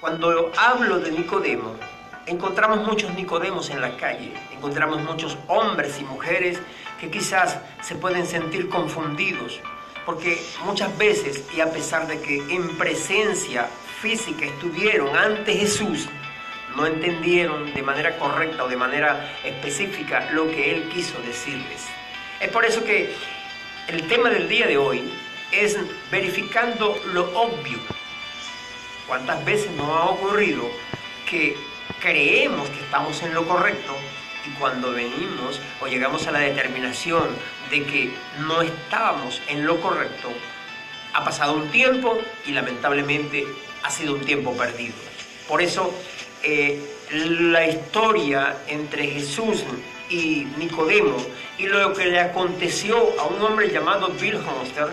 Cuando hablo de Nicodemo, encontramos muchos Nicodemos en la calle, encontramos muchos hombres y mujeres que quizás se pueden sentir confundidos, porque muchas veces, y a pesar de que en presencia física estuvieron ante Jesús, no entendieron de manera correcta o de manera específica lo que Él quiso decirles. Es por eso que el tema del día de hoy es verificando lo obvio. ¿Cuántas veces nos ha ocurrido que creemos que estamos en lo correcto y cuando venimos o llegamos a la determinación de que no estábamos en lo correcto, ha pasado un tiempo y lamentablemente ha sido un tiempo perdido. Por eso eh, la historia entre Jesús y Nicodemo y lo que le aconteció a un hombre llamado Bill Honster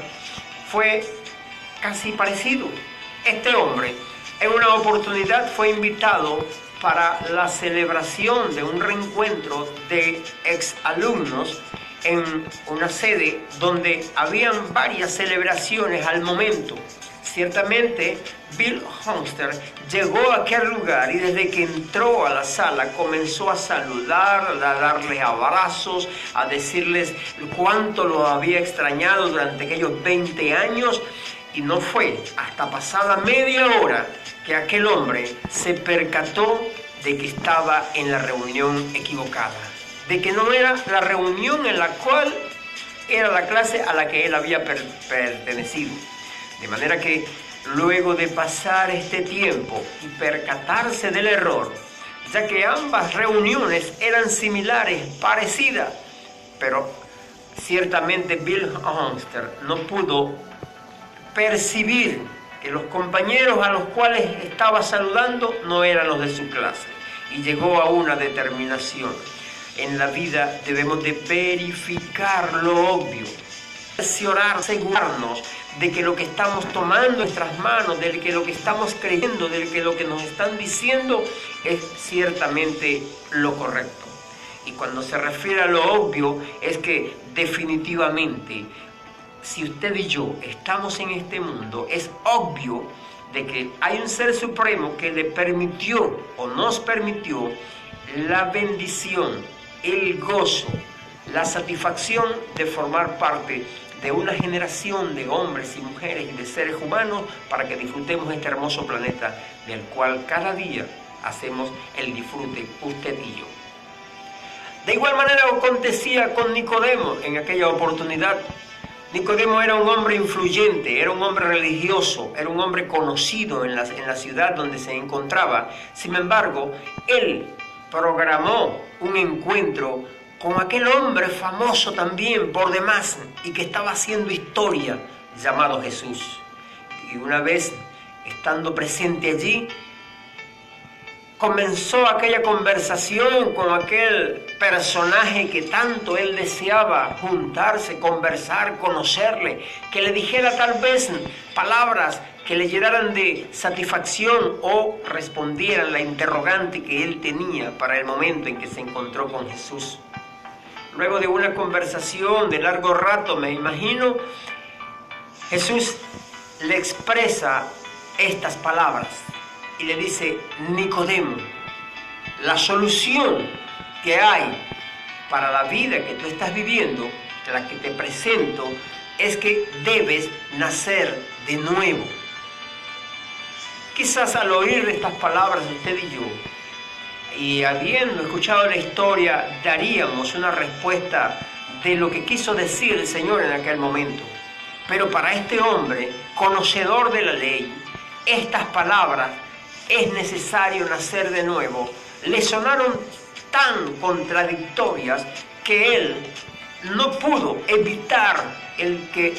fue casi parecido. Este hombre en una oportunidad fue invitado para la celebración de un reencuentro de exalumnos en una sede donde habían varias celebraciones al momento. Ciertamente, Bill Homster llegó a aquel lugar y desde que entró a la sala comenzó a saludar, a darles abrazos, a decirles cuánto lo había extrañado durante aquellos 20 años. Y no fue hasta pasada media hora que aquel hombre se percató de que estaba en la reunión equivocada, de que no era la reunión en la cual era la clase a la que él había pertenecido. De manera que luego de pasar este tiempo y percatarse del error, ya que ambas reuniones eran similares, parecidas, pero ciertamente Bill Honster no pudo percibir que los compañeros a los cuales estaba saludando no eran los de su clase y llegó a una determinación. En la vida debemos de verificar lo obvio, asegurarnos de que lo que estamos tomando en nuestras manos, de que lo que estamos creyendo, de que lo que nos están diciendo es ciertamente lo correcto. Y cuando se refiere a lo obvio es que definitivamente si usted y yo estamos en este mundo, es obvio de que hay un ser supremo que le permitió o nos permitió la bendición, el gozo, la satisfacción de formar parte de una generación de hombres y mujeres y de seres humanos para que disfrutemos este hermoso planeta del cual cada día hacemos el disfrute usted y yo. De igual manera acontecía con Nicodemo en aquella oportunidad Nicodemo era un hombre influyente, era un hombre religioso, era un hombre conocido en la, en la ciudad donde se encontraba. Sin embargo, él programó un encuentro con aquel hombre famoso también por demás y que estaba haciendo historia llamado Jesús. Y una vez estando presente allí, comenzó aquella conversación con aquel personaje que tanto él deseaba juntarse, conversar, conocerle, que le dijera tal vez palabras que le llenaran de satisfacción o respondieran la interrogante que él tenía para el momento en que se encontró con Jesús. Luego de una conversación de largo rato, me imagino, Jesús le expresa estas palabras y le dice, Nicodemo, la solución que hay para la vida que tú estás viviendo, la que te presento, es que debes nacer de nuevo. Quizás al oír estas palabras de usted y yo, y habiendo escuchado la historia, daríamos una respuesta de lo que quiso decir el Señor en aquel momento. Pero para este hombre, conocedor de la ley, estas palabras es necesario nacer de nuevo, le sonaron tan contradictorias que él no pudo evitar el que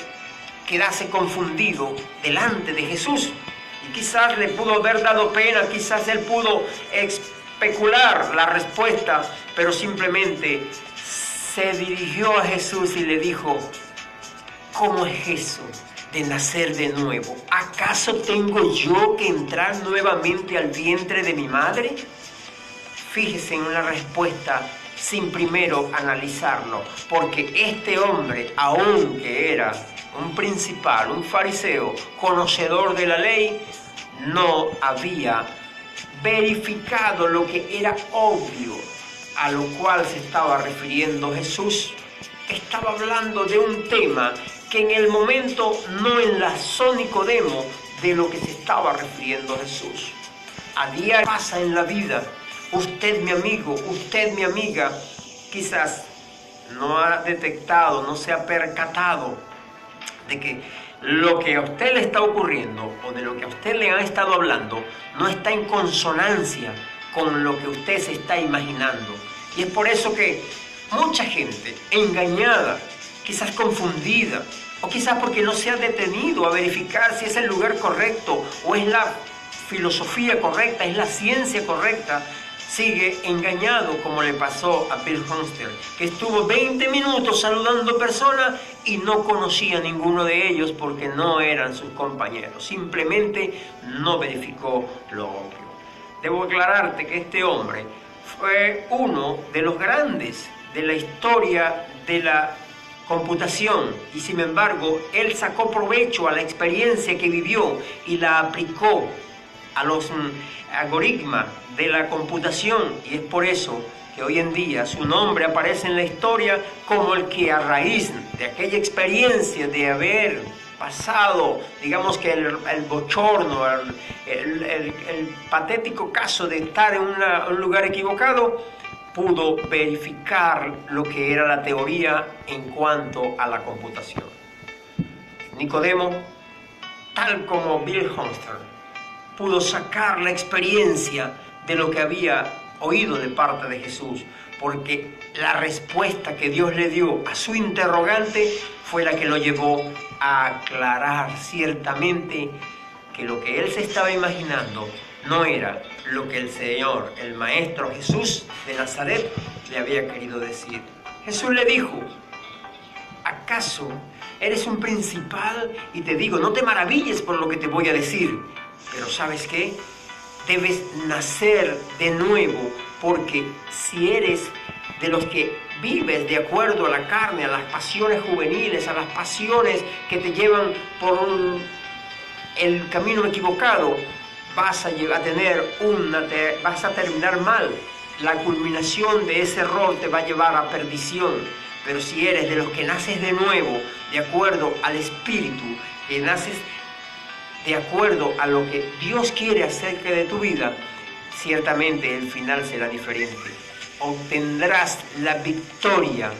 quedase confundido delante de Jesús. Y quizás le pudo haber dado pena, quizás él pudo especular la respuesta, pero simplemente se dirigió a Jesús y le dijo, ¿cómo es eso? De nacer de nuevo. ¿Acaso tengo yo que entrar nuevamente al vientre de mi madre? Fíjese en la respuesta sin primero analizarlo, porque este hombre, aunque era un principal, un fariseo, conocedor de la ley, no había verificado lo que era obvio a lo cual se estaba refiriendo Jesús. Estaba hablando de un tema que en el momento no enlazó Nicodemo de lo que se estaba refiriendo Jesús. A día pasa en la vida, usted mi amigo, usted mi amiga, quizás no ha detectado, no se ha percatado de que lo que a usted le está ocurriendo o de lo que a usted le han estado hablando no está en consonancia con lo que usted se está imaginando. Y es por eso que mucha gente engañada, quizás confundida, o quizás porque no se ha detenido a verificar si es el lugar correcto o es la filosofía correcta, es la ciencia correcta, sigue engañado como le pasó a Bill Hunster, que estuvo 20 minutos saludando personas y no conocía a ninguno de ellos porque no eran sus compañeros, simplemente no verificó lo obvio. Debo aclararte que este hombre fue uno de los grandes de la historia de la computación y sin embargo él sacó provecho a la experiencia que vivió y la aplicó a los mm, algoritmos de la computación. Y es por eso que hoy en día su nombre aparece en la historia como el que a raíz de aquella experiencia de haber pasado, digamos que el, bochorno, el, el, patético caso de estar en un lugar equivocado, pudo verificar lo que era la teoría en cuanto a la computación. Nicodemo, tal como Bill Hunter, pudo sacar la experiencia de lo que había oído de parte de Jesús, porque la respuesta que Dios le dio a su interrogante fue la que lo llevó a aclarar ciertamente que lo que él se estaba imaginando no era lo que el Señor, el Maestro Jesús de Nazaret, le había querido decir. Jesús le dijo, ¿acaso eres un principal? Y te digo, no te maravilles por lo que te voy a decir, pero ¿sabes qué? Debes nacer de nuevo, porque si eres de los que vives de acuerdo a la carne, a las pasiones juveniles, a las pasiones que te llevan por el camino equivocado, vas a, a tener una, vas a terminar mal. La culminación de ese error te va a llevar a perdición. Pero si eres de los que naces de nuevo, de acuerdo al Espíritu, que naces de acuerdo a lo que Dios quiere acerca de tu vida, ciertamente el final será diferente. Obtendrás la victoria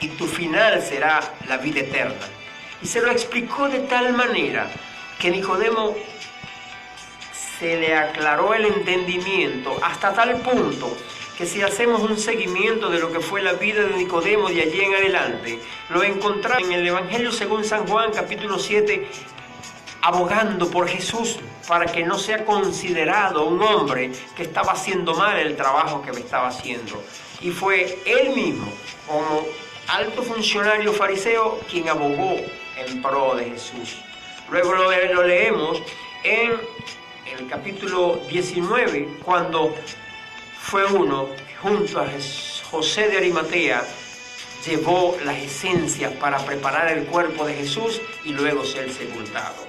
y tu final será la vida eterna. Y se lo explicó de tal manera que Nicodemo se le aclaró el entendimiento hasta tal punto que si hacemos un seguimiento de lo que fue la vida de Nicodemo de allí en adelante, lo encontramos en el Evangelio según San Juan capítulo 7, abogando por Jesús para que no sea considerado un hombre que estaba haciendo mal el trabajo que estaba haciendo. Y fue él mismo, como alto funcionario fariseo, quien abogó en pro de Jesús. Luego lo, lo leemos en capítulo 19, cuando fue uno junto a José de Arimatea, llevó las esencias para preparar el cuerpo de Jesús y luego ser sepultado.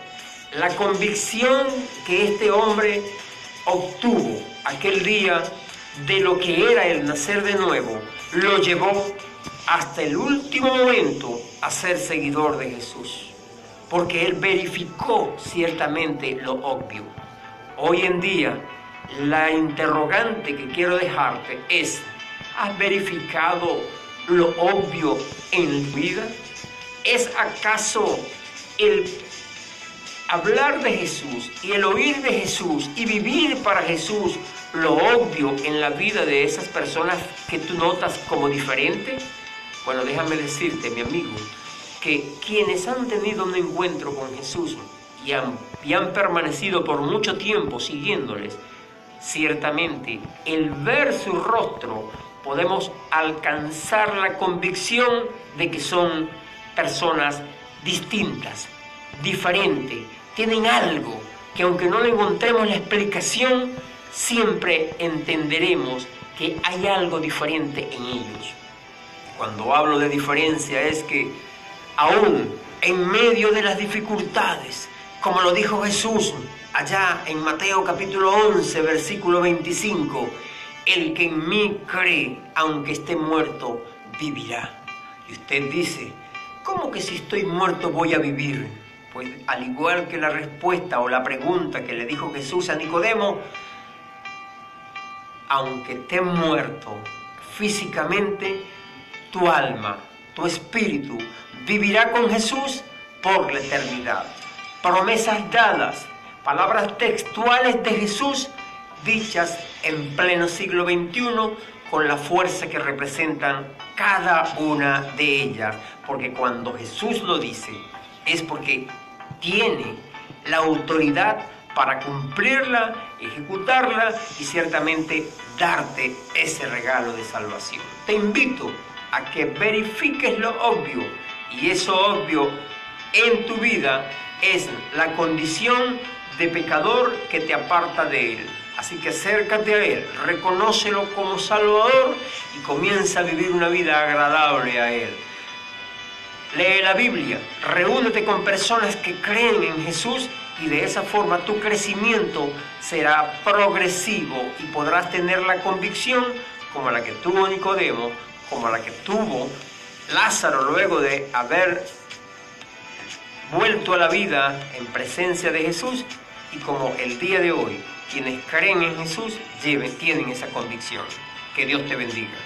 La convicción que este hombre obtuvo aquel día de lo que era el nacer de nuevo, lo llevó hasta el último momento a ser seguidor de Jesús, porque él verificó ciertamente lo obvio. Hoy en día, la interrogante que quiero dejarte es, ¿has verificado lo obvio en tu vida? ¿Es acaso el hablar de Jesús y el oír de Jesús y vivir para Jesús lo obvio en la vida de esas personas que tú notas como diferente? Bueno, déjame decirte, mi amigo, que quienes han tenido un encuentro con Jesús y han, permanecido por mucho tiempo siguiéndoles, ciertamente el ver su rostro podemos alcanzar la convicción de que son personas distintas, diferentes, tienen algo que aunque no le encontremos la explicación, siempre entenderemos que hay algo diferente en ellos. Cuando hablo de diferencia es que aún en medio de las dificultades, como lo dijo Jesús, allá en Mateo capítulo 11, versículo 25, el que en mí cree, aunque esté muerto, vivirá. Y usted dice, ¿cómo que si estoy muerto voy a vivir? Pues al igual que la respuesta o la pregunta que le dijo Jesús a Nicodemo, aunque esté muerto físicamente, tu alma, tu espíritu vivirá con Jesús por la eternidad. Promesas dadas, palabras textuales de Jesús dichas en pleno siglo XXI con la fuerza que representan cada una de ellas. Porque cuando Jesús lo dice es porque tiene la autoridad para cumplirla, ejecutarla y ciertamente darte ese regalo de salvación. Te invito a que verifiques lo obvio y eso obvio en tu vida es la condición de pecador que te aparta de Él. Así que acércate a Él, reconócelo como Salvador y comienza a vivir una vida agradable a Él. Lee la Biblia, reúnete con personas que creen en Jesús y de esa forma tu crecimiento será progresivo y podrás tener la convicción como la que tuvo Nicodemo, como la que tuvo Lázaro luego de haber vuelto a la vida en presencia de Jesús y como el día de hoy quienes creen en Jesús lleven, tienen esa convicción. Que Dios te bendiga.